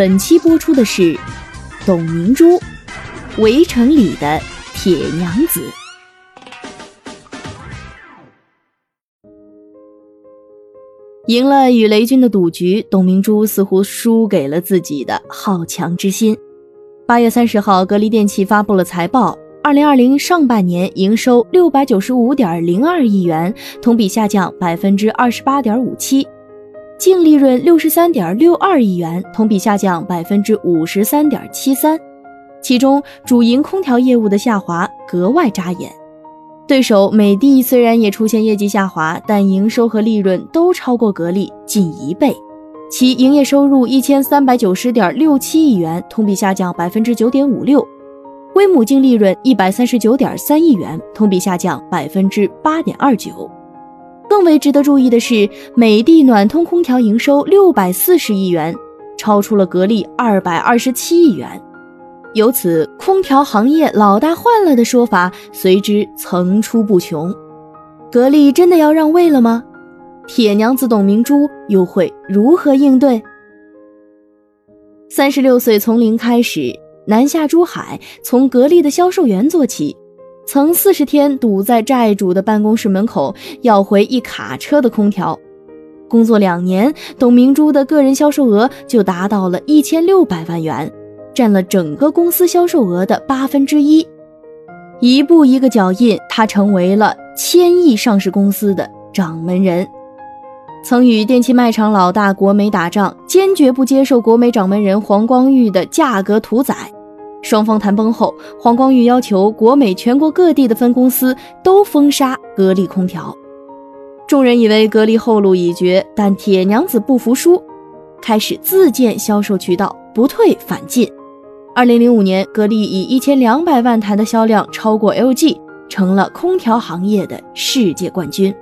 本期播出的是董明珠，《围城》里的铁娘子。赢了与雷军的赌局，董明珠似乎输给了自己的好强之心。八月三十号，格力电器发布了财报，二零二零上半年营收六百九十五点零二亿元，同比下降百分之二十八点五七，净利润六十三点六二亿元，同比下降百分之五十三点七三。其中，主营空调业务的下滑格外扎眼。对手美的虽然也出现业绩下滑，但营收和利润都超过格力近一倍。其营业收入一千三百九十点六七亿元，同比下降百分之九点五六；规模净利润一百三十九点三亿元，同比下降百分之八点二九。更为值得注意的是，美的暖通空调营收六百四十亿元，超出了格力二百二十七亿元。由此，空调行业老大换了的说法随之层出不穷。格力真的要让位了吗？铁娘子董明珠又会如何应对？三十六岁从零开始，南下珠海，从格力的销售员做起，曾四十天堵在债主的办公室门口要回一卡车的空调。工作两年，董明珠的个人销售额就达到了一千六百万元。占了整个公司销售额的八分之一，一步一个脚印，他成为了千亿上市公司的掌门人。曾与电器卖场老大国美打仗，坚决不接受国美掌门人黄光裕的价格屠宰。双方谈崩后，黄光裕要求国美全国各地的分公司都封杀格力空调。众人以为格力后路已绝，但铁娘子不服输，开始自建销售渠道，不退反进。二零零五年，格力以一千两百万台的销量超过 LG，成了空调行业的世界冠军。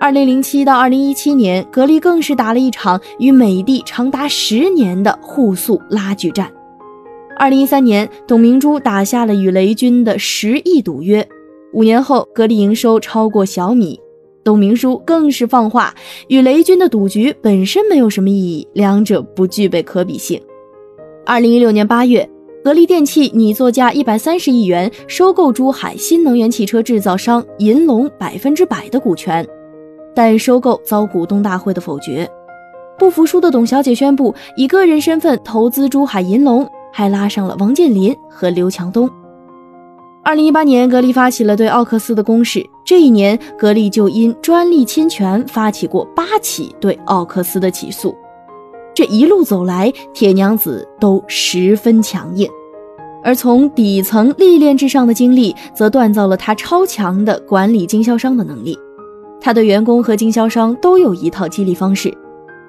二零零七到二零一七年，格力更是打了一场与美的长达十年的互诉拉锯战。二零一三年，董明珠打下了与雷军的十亿赌约。五年后，格力营收超过小米，董明珠更是放话，与雷军的赌局本身没有什么意义，两者不具备可比性。二零一六年八月，格力电器拟作价一百三十亿元收购珠海新能源汽车制造商银龙百分之百的股权，但收购遭股东大会的否决。不服输的董小姐宣布以个人身份投资珠海银龙，还拉上了王健林和刘强东。二零一八年，格力发起了对奥克斯的攻势，这一年格力就因专利侵权发起过八起对奥克斯的起诉。这一路走来，铁娘子都十分强硬，而从底层历练至上的经历，则锻造了她超强的管理经销商的能力。她对员工和经销商都有一套激励方式。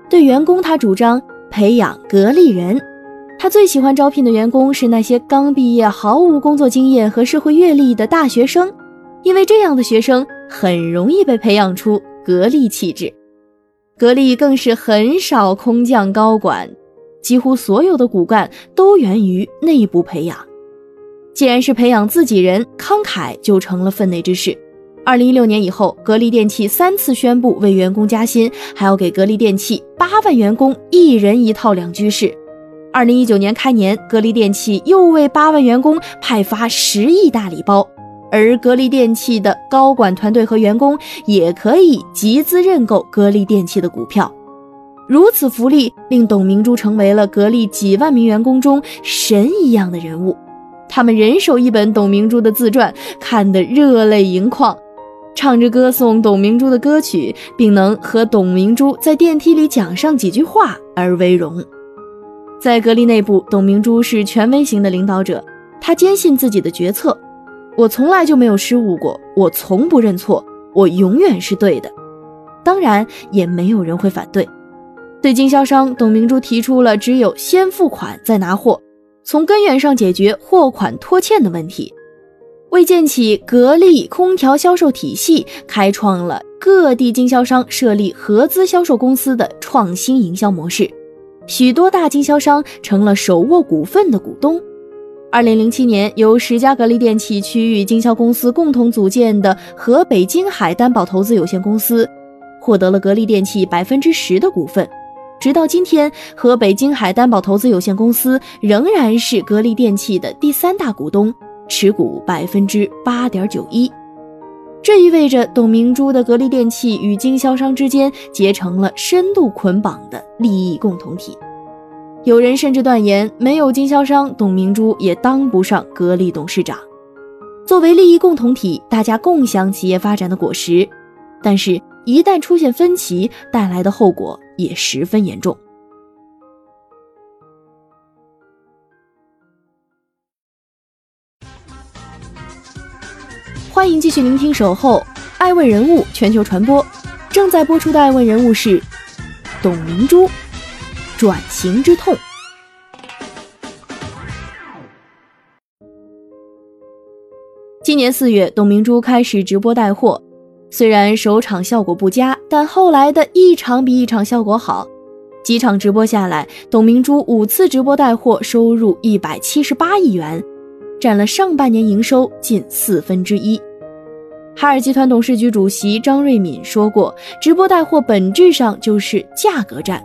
对员工，她主张培养格力人。他最喜欢招聘的员工是那些刚毕业、毫无工作经验和社会阅历的大学生，因为这样的学生很容易被培养出格力气质。格力更是很少空降高管，几乎所有的骨干都源于内部培养。既然是培养自己人，慷慨就成了分内之事。二零一六年以后，格力电器三次宣布为员工加薪，还要给格力电器八万员工一人一套两居室。二零一九年开年，格力电器又为八万员工派发十亿大礼包。而格力电器的高管团队和员工也可以集资认购格力电器的股票，如此福利令董明珠成为了格力几万名员工中神一样的人物。他们人手一本董明珠的自传，看得热泪盈眶，唱着歌颂董明珠的歌曲，并能和董明珠在电梯里讲上几句话而为荣。在格力内部，董明珠是权威型的领导者，她坚信自己的决策。我从来就没有失误过，我从不认错，我永远是对的。当然，也没有人会反对。对经销商董明珠提出了只有先付款再拿货，从根源上解决货款拖欠的问题，为建起格力空调销售体系开创了各地经销商设立合资销售公司的创新营销模式，许多大经销商成了手握股份的股东。二零零七年，由十家格力电器区域经销公司共同组建的河北金海担保投资有限公司，获得了格力电器百分之十的股份。直到今天，河北金海担保投资有限公司仍然是格力电器的第三大股东，持股百分之八点九一。这意味着董明珠的格力电器与经销商之间结成了深度捆绑的利益共同体。有人甚至断言，没有经销商，董明珠也当不上格力董事长。作为利益共同体，大家共享企业发展的果实，但是。一旦出现分歧，带来的后果也十分严重。欢迎继续聆听《守候爱问人物全球传播》，正在播出的爱问人物是董明珠，转型之痛。今年四月，董明珠开始直播带货。虽然首场效果不佳，但后来的一场比一场效果好。几场直播下来，董明珠五次直播带货收入一百七十八亿元，占了上半年营收近四分之一。海尔集团董事局主席张瑞敏说过：“直播带货本质上就是价格战，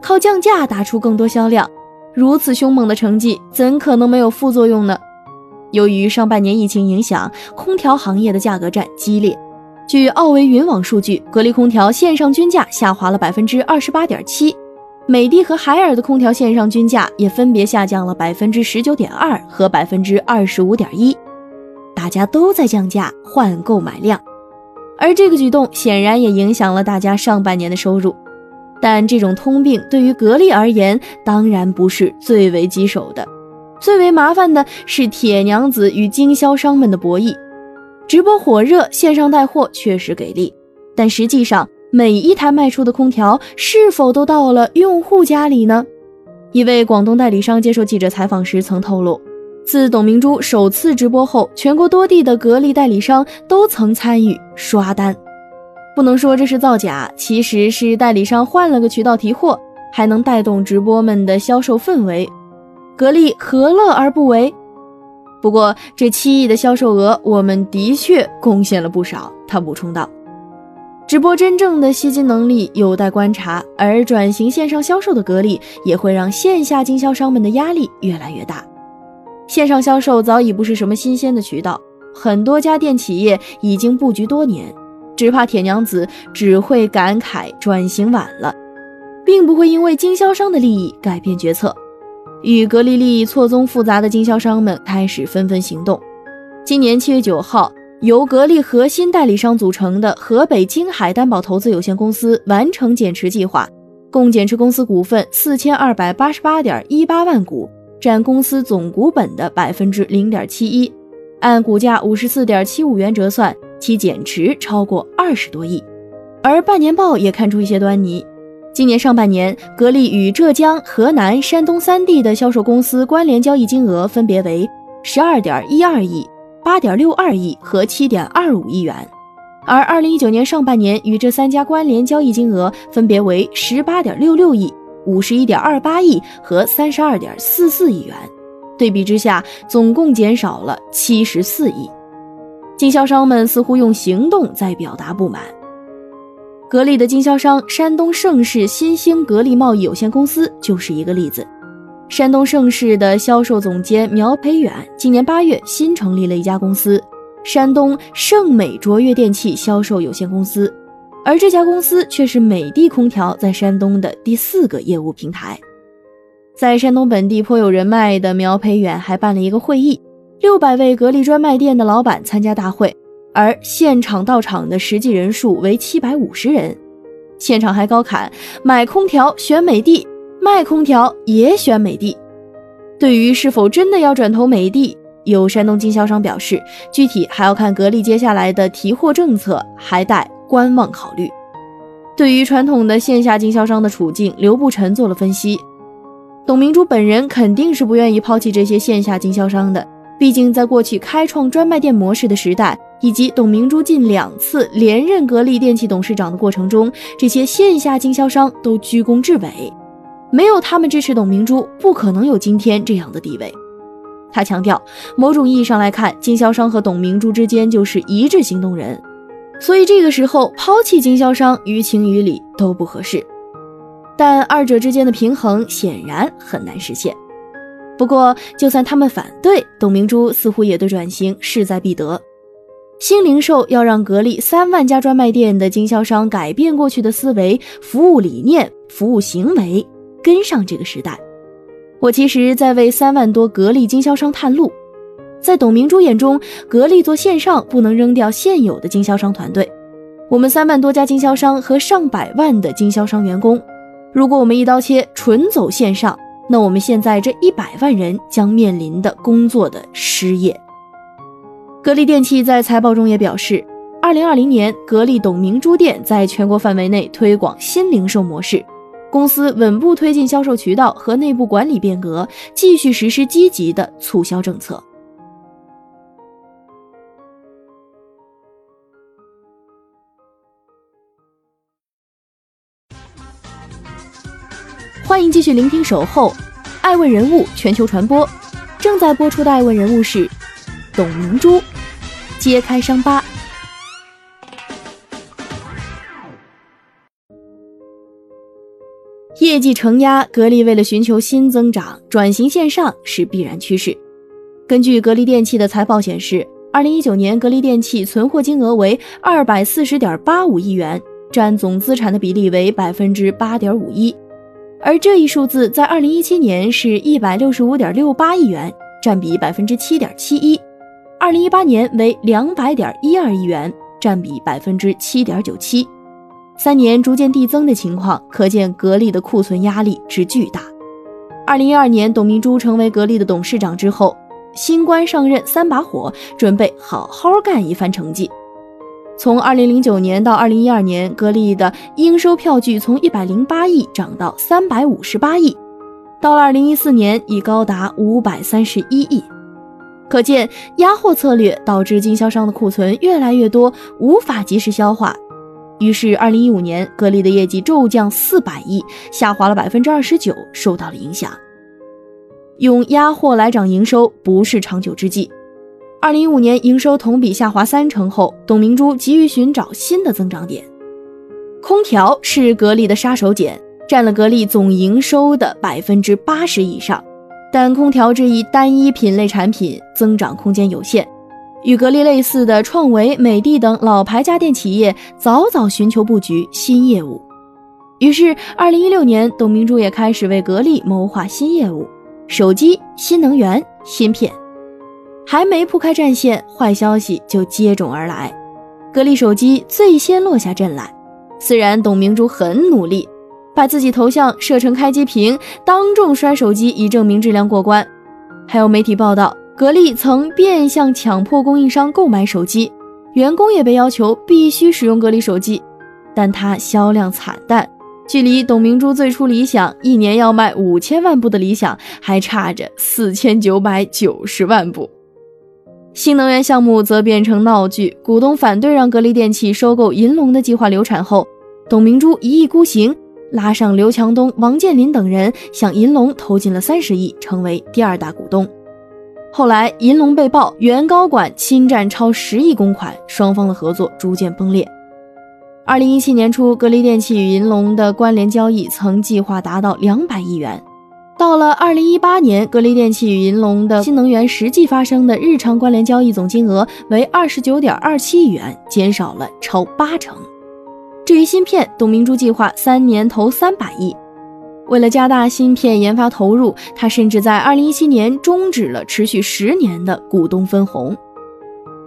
靠降价打出更多销量。如此凶猛的成绩，怎可能没有副作用呢？”由于上半年疫情影响，空调行业的价格战激烈。据奥维云网数据，格力空调线上均价下滑了百分之二十八点七，美的和海尔的空调线上均价也分别下降了百分之十九点二和百分之二十五点一。大家都在降价换购买量，而这个举动显然也影响了大家上半年的收入。但这种通病对于格力而言，当然不是最为棘手的，最为麻烦的是铁娘子与经销商们的博弈。直播火热，线上带货确实给力，但实际上每一台卖出的空调是否都到了用户家里呢？一位广东代理商接受记者采访时曾透露，自董明珠首次直播后，全国多地的格力代理商都曾参与刷单。不能说这是造假，其实是代理商换了个渠道提货，还能带动直播们的销售氛围。格力何乐而不为？不过，这七亿的销售额，我们的确贡献了不少。他补充道：“直播真正的吸金能力有待观察，而转型线上销售的格力，也会让线下经销商们的压力越来越大。线上销售早已不是什么新鲜的渠道，很多家电企业已经布局多年，只怕铁娘子只会感慨转型晚了，并不会因为经销商的利益改变决策。”与格力利益错综复杂的经销商们开始纷纷行动。今年七月九号，由格力核心代理商组成的河北金海担保投资有限公司完成减持计划，共减持公司股份四千二百八十八点一八万股，占公司总股本的百分之零点七一。按股价五十四点七五元折算，其减持超过二十多亿。而半年报也看出一些端倪。今年上半年，格力与浙江、河南、山东三地的销售公司关联交易金额分别为十二点一二亿、八点六二亿和七点二五亿元，而二零一九年上半年与这三家关联交易金额分别为十八点六六亿、五十一点二八亿和三十二点四四亿元，对比之下，总共减少了七十四亿。经销商们似乎用行动在表达不满。格力的经销商山东盛世新兴格力贸易有限公司就是一个例子。山东盛世的销售总监苗培远今年八月新成立了一家公司——山东盛美卓越电器销售有限公司，而这家公司却是美的空调在山东的第四个业务平台。在山东本地颇有人脉的苗培远还办了一个会议，六百位格力专卖店的老板参加大会。而现场到场的实际人数为七百五十人，现场还高喊“买空调选美的，卖空调也选美的”。对于是否真的要转投美的，有山东经销商表示，具体还要看格力接下来的提货政策，还待观望考虑。对于传统的线下经销商的处境，刘步臣做了分析。董明珠本人肯定是不愿意抛弃这些线下经销商的，毕竟在过去开创专卖店模式的时代，以及董明珠近两次连任格力电器董事长的过程中，这些线下经销商都居功至伟，没有他们支持董明珠，不可能有今天这样的地位。他强调，某种意义上来看，经销商和董明珠之间就是一致行动人，所以这个时候抛弃经销商，于情于理都不合适。但二者之间的平衡显然很难实现。不过，就算他们反对，董明珠似乎也对转型势在必得。新零售要让格力三万家专卖店的经销商改变过去的思维、服务理念、服务行为，跟上这个时代。我其实在为三万多格力经销商探路。在董明珠眼中，格力做线上不能扔掉现有的经销商团队。我们三万多家经销商和上百万的经销商员工。如果我们一刀切纯走线上，那我们现在这一百万人将面临的工作的失业。格力电器在财报中也表示，二零二零年格力董明珠店在全国范围内推广新零售模式，公司稳步推进销售渠道和内部管理变革，继续实施积极的促销政策。欢迎继续聆听《守候》，爱问人物全球传播，正在播出的爱问人物是董明珠，揭开伤疤。业绩承压，格力为了寻求新增长，转型线上是必然趋势。根据格力电器的财报显示，二零一九年格力电器存货金额为二百四十点八五亿元，占总资产的比例为百分之八点五一。而这一数字在二零一七年是一百六十五点六八亿元，占比百分之七点七一；二零一八年为两百点一二亿元，占比百分之七点九七。三年逐渐递增的情况，可见格力的库存压力之巨大。二零一二年，董明珠成为格力的董事长之后，新官上任三把火，准备好好干一番成绩。从二零零九年到二零一二年，格力的应收票据从一百零八亿涨到三百五十八亿，到了二零一四年已高达五百三十一亿。可见压货策略导致经销商的库存越来越多，无法及时消化。于是二零一五年，格力的业绩骤降四百亿，下滑了百分之二十九，受到了影响。用压货来涨营收不是长久之计。二零一五年营收同比下滑三成后，董明珠急于寻找新的增长点。空调是格力的杀手锏，占了格力总营收的百分之八十以上。但空调这一单一品类产品增长空间有限，与格力类似的创维、美的等老牌家电企业早早寻求布局新业务。于是，二零一六年，董明珠也开始为格力谋划新业务：手机、新能源、芯片。还没铺开战线，坏消息就接踵而来。格力手机最先落下阵来。虽然董明珠很努力，把自己头像设成开机屏，当众摔手机以证明质量过关。还有媒体报道，格力曾变相强迫供应商购买手机，员工也被要求必须使用格力手机，但它销量惨淡，距离董明珠最初理想一年要卖五千万部的理想还差着四千九百九十万部。新能源项目则变成闹剧，股东反对让格力电器收购银龙的计划流产后，董明珠一意孤行，拉上刘强东、王健林等人向银龙投进了三十亿，成为第二大股东。后来银龙被曝原高管侵占超十亿公款，双方的合作逐渐崩裂。二零一七年初，格力电器与银龙的关联交易曾计划达到两百亿元。到了二零一八年，格力电器与银龙的新能源实际发生的日常关联交易总金额为二十九点二七亿元，减少了超八成。至于芯片，董明珠计划三年投三百亿。为了加大芯片研发投入，他甚至在二零一七年终止了持续十年的股东分红。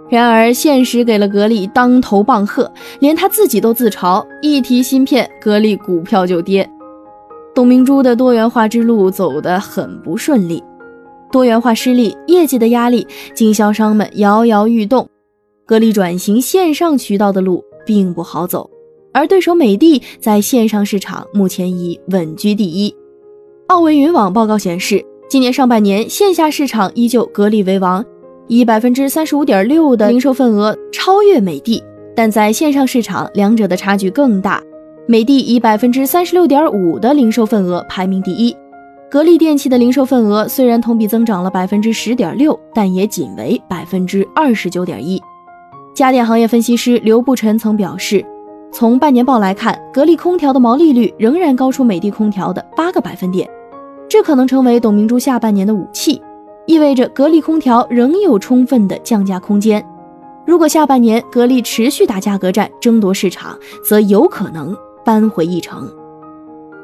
然而，现实给了格力当头棒喝，连他自己都自嘲：一提芯片，格力股票就跌。董明珠的多元化之路走得很不顺利，多元化失利，业绩的压力，经销商们摇摇欲动，格力转型线上渠道的路并不好走。而对手美的在线上市场目前已稳居第一。奥维云网报告显示，今年上半年线下市场依旧格力为王，以百分之三十五点六的零售份额超越美的，但在线上市场两者的差距更大，美的以百分之三十六点五的零售份额排名第一。格力电器的零售份额虽然同比增长了百分之十点六，但也仅为百分之二十九点一。家电行业分析师刘步晨曾表示，从半年报来看，格力空调的毛利率仍然高出美的空调的八个百分点，这可能成为董明珠下半年的武器，意味着格力空调仍有充分的降价空间。如果下半年格力持续打价格战争夺市场，则有可能扳回一城。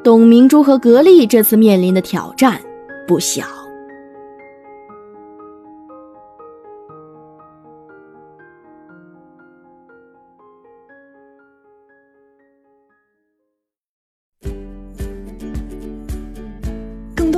董明珠和格力这次面临的挑战不小。